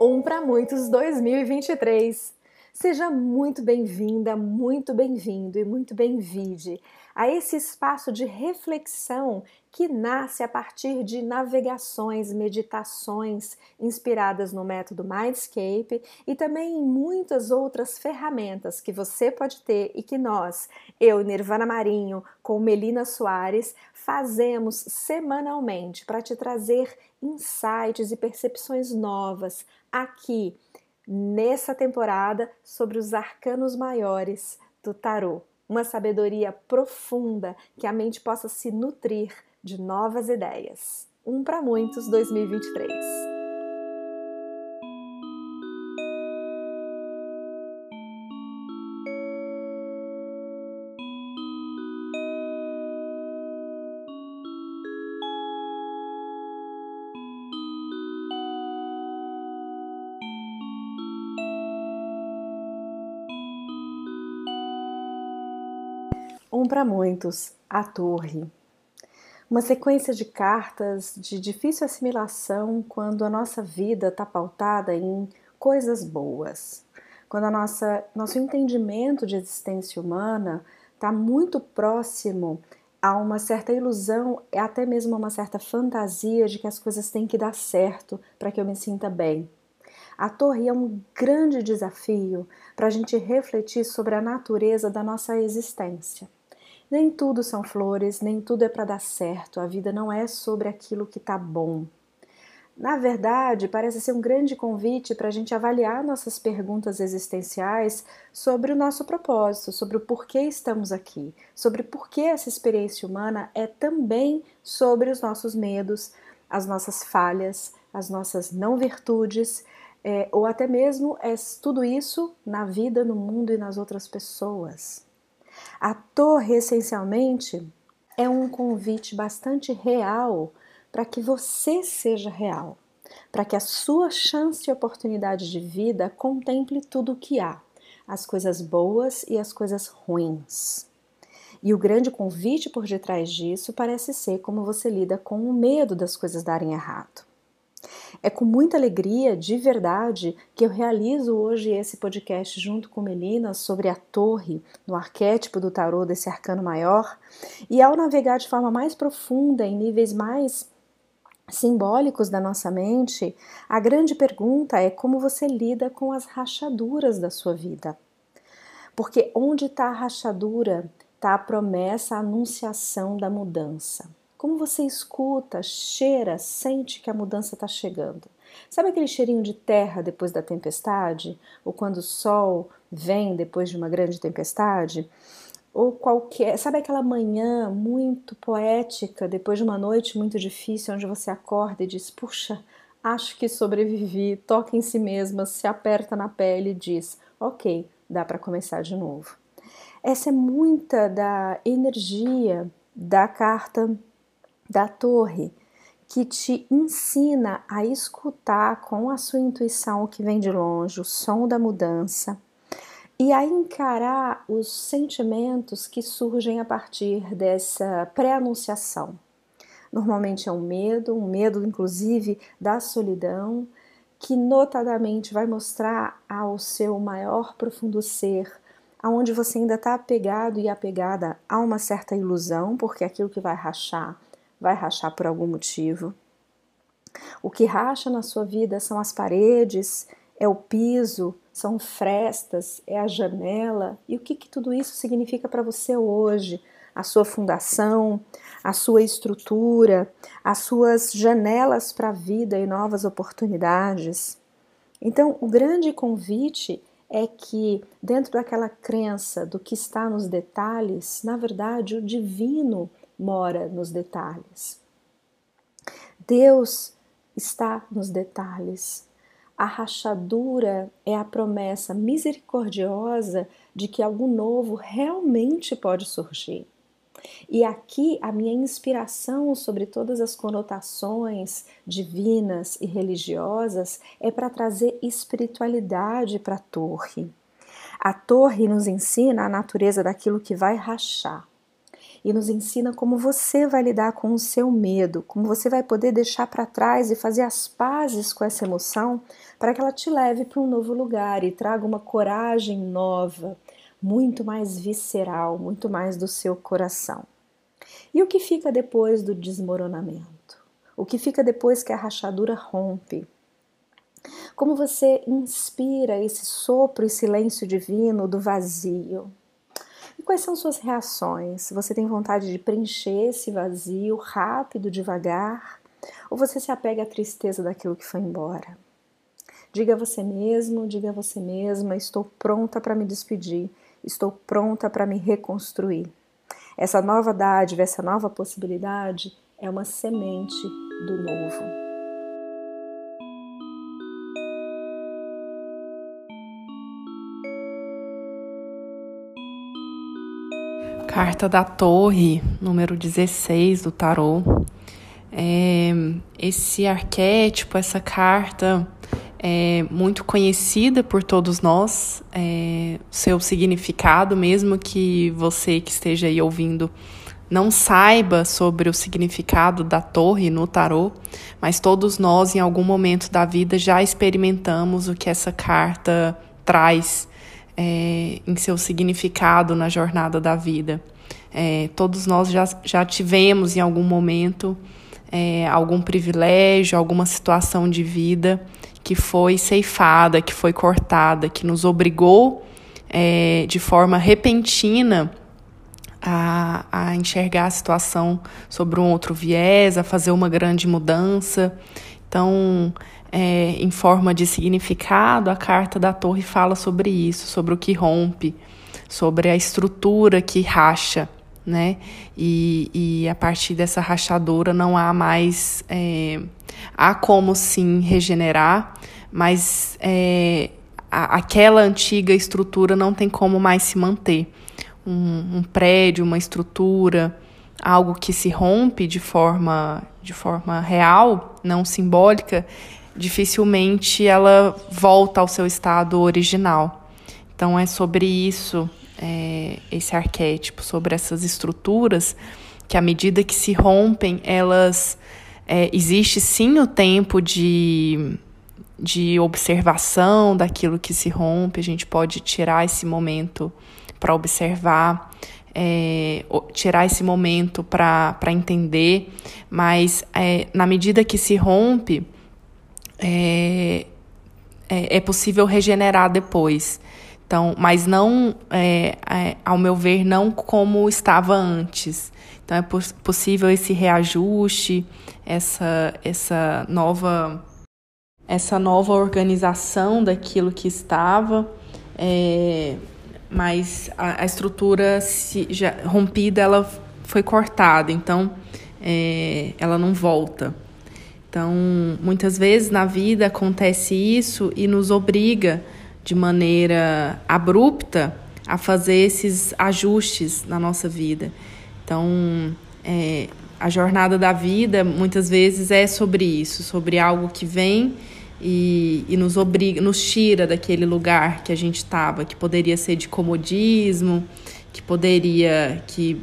Um para muitos 2023. Seja muito bem-vinda, muito bem-vindo e muito bem-vinde a esse espaço de reflexão que nasce a partir de navegações, meditações inspiradas no método Mindscape e também em muitas outras ferramentas que você pode ter e que nós, eu, Nirvana Marinho, com Melina Soares, fazemos semanalmente para te trazer insights e percepções novas aqui nessa temporada sobre os arcanos maiores do tarô. Uma sabedoria profunda que a mente possa se nutrir de novas ideias. Um para muitos 2023. Um para muitos, a Torre. Uma sequência de cartas de difícil assimilação quando a nossa vida está pautada em coisas boas. Quando a nossa, nosso entendimento de existência humana está muito próximo a uma certa ilusão, até mesmo uma certa fantasia de que as coisas têm que dar certo para que eu me sinta bem. A torre é um grande desafio para a gente refletir sobre a natureza da nossa existência. Nem tudo são flores, nem tudo é para dar certo. A vida não é sobre aquilo que está bom. Na verdade, parece ser um grande convite para a gente avaliar nossas perguntas existenciais sobre o nosso propósito, sobre o porquê estamos aqui, sobre por que essa experiência humana é também sobre os nossos medos, as nossas falhas, as nossas não virtudes, é, ou até mesmo é tudo isso na vida, no mundo e nas outras pessoas. A torre, essencialmente, é um convite bastante real para que você seja real, para que a sua chance e oportunidade de vida contemple tudo o que há, as coisas boas e as coisas ruins. E o grande convite por detrás disso parece ser como você lida com o medo das coisas darem errado. É com muita alegria, de verdade, que eu realizo hoje esse podcast junto com Melina sobre a torre, no arquétipo do tarô desse arcano maior. E ao navegar de forma mais profunda, em níveis mais simbólicos da nossa mente, a grande pergunta é como você lida com as rachaduras da sua vida. Porque onde está a rachadura, está a promessa, a anunciação da mudança. Como você escuta, cheira, sente que a mudança está chegando. Sabe aquele cheirinho de terra depois da tempestade? Ou quando o sol vem depois de uma grande tempestade? Ou qualquer. Sabe aquela manhã muito poética depois de uma noite muito difícil, onde você acorda e diz: Puxa, acho que sobrevivi, toca em si mesma, se aperta na pele e diz: Ok, dá para começar de novo. Essa é muita da energia da carta da torre que te ensina a escutar com a sua intuição o que vem de longe, o som da mudança, e a encarar os sentimentos que surgem a partir dessa pré-anunciação. Normalmente é um medo, um medo inclusive da solidão, que notadamente vai mostrar ao seu maior profundo ser aonde você ainda está apegado e apegada a uma certa ilusão, porque é aquilo que vai rachar vai rachar por algum motivo. O que racha na sua vida são as paredes, é o piso, são frestas, é a janela. E o que, que tudo isso significa para você hoje? A sua fundação, a sua estrutura, as suas janelas para a vida e novas oportunidades. Então, o grande convite é que, dentro daquela crença do que está nos detalhes, na verdade, o divino mora nos detalhes. Deus está nos detalhes. A rachadura é a promessa misericordiosa de que algo novo realmente pode surgir. E aqui a minha inspiração sobre todas as conotações divinas e religiosas é para trazer espiritualidade para a torre. A torre nos ensina a natureza daquilo que vai rachar. E nos ensina como você vai lidar com o seu medo, como você vai poder deixar para trás e fazer as pazes com essa emoção para que ela te leve para um novo lugar e traga uma coragem nova, muito mais visceral, muito mais do seu coração. E o que fica depois do desmoronamento? O que fica depois que a rachadura rompe? Como você inspira esse sopro e silêncio divino do vazio? E quais são suas reações? Você tem vontade de preencher esse vazio rápido, devagar? Ou você se apega à tristeza daquilo que foi embora? Diga a você mesmo, diga a você mesma: estou pronta para me despedir, estou pronta para me reconstruir. Essa nova dádiva, essa nova possibilidade é uma semente do novo. Carta da Torre, número 16 do tarô. É, esse arquétipo, essa carta é muito conhecida por todos nós, é, seu significado, mesmo que você que esteja aí ouvindo não saiba sobre o significado da torre no tarô, mas todos nós, em algum momento da vida, já experimentamos o que essa carta traz é, em seu significado na jornada da vida. É, todos nós já, já tivemos, em algum momento, é, algum privilégio, alguma situação de vida que foi ceifada, que foi cortada, que nos obrigou é, de forma repentina a, a enxergar a situação sobre um outro viés, a fazer uma grande mudança. Então, é, em forma de significado, a carta da torre fala sobre isso, sobre o que rompe, sobre a estrutura que racha, né? E, e a partir dessa rachadura não há mais. É, há como sim regenerar, mas é, a, aquela antiga estrutura não tem como mais se manter um, um prédio, uma estrutura, algo que se rompe de forma, de forma real, não simbólica, dificilmente ela volta ao seu estado original. Então é sobre isso, é, esse arquétipo, sobre essas estruturas que à medida que se rompem, elas é, existe sim o tempo de de observação daquilo que se rompe, a gente pode tirar esse momento para observar, é, tirar esse momento para entender, mas é, na medida que se rompe, é, é, é possível regenerar depois. Então, mas não, é, é, ao meu ver, não como estava antes. Então, é poss possível esse reajuste, essa, essa nova essa nova organização daquilo que estava. É, mas a, a estrutura se, já, rompida ela foi cortada, então é, ela não volta. Então, muitas vezes na vida acontece isso e nos obriga de maneira abrupta a fazer esses ajustes na nossa vida. Então, é, a jornada da vida muitas vezes é sobre isso, sobre algo que vem e, e nos obriga, nos tira daquele lugar que a gente estava, que poderia ser de comodismo, que poderia que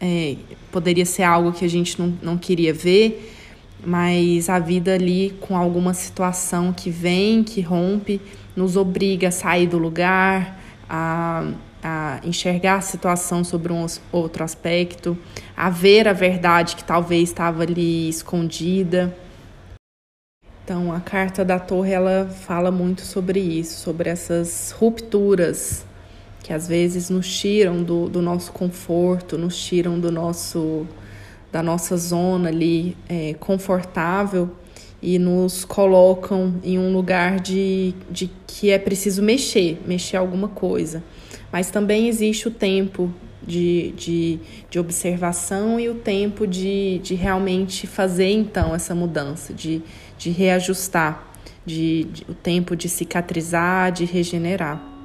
é, poderia ser algo que a gente não, não queria ver, mas a vida ali com alguma situação que vem, que rompe, nos obriga a sair do lugar, a, a enxergar a situação sobre um outro aspecto, a ver a verdade que talvez estava ali escondida. Então, a carta da torre ela fala muito sobre isso, sobre essas rupturas que às vezes nos tiram do, do nosso conforto, nos tiram do nosso da nossa zona ali é, confortável e nos colocam em um lugar de, de que é preciso mexer, mexer alguma coisa. Mas também existe o tempo de, de, de observação e o tempo de, de realmente fazer então essa mudança, de, de reajustar, de, de, o tempo de cicatrizar, de regenerar.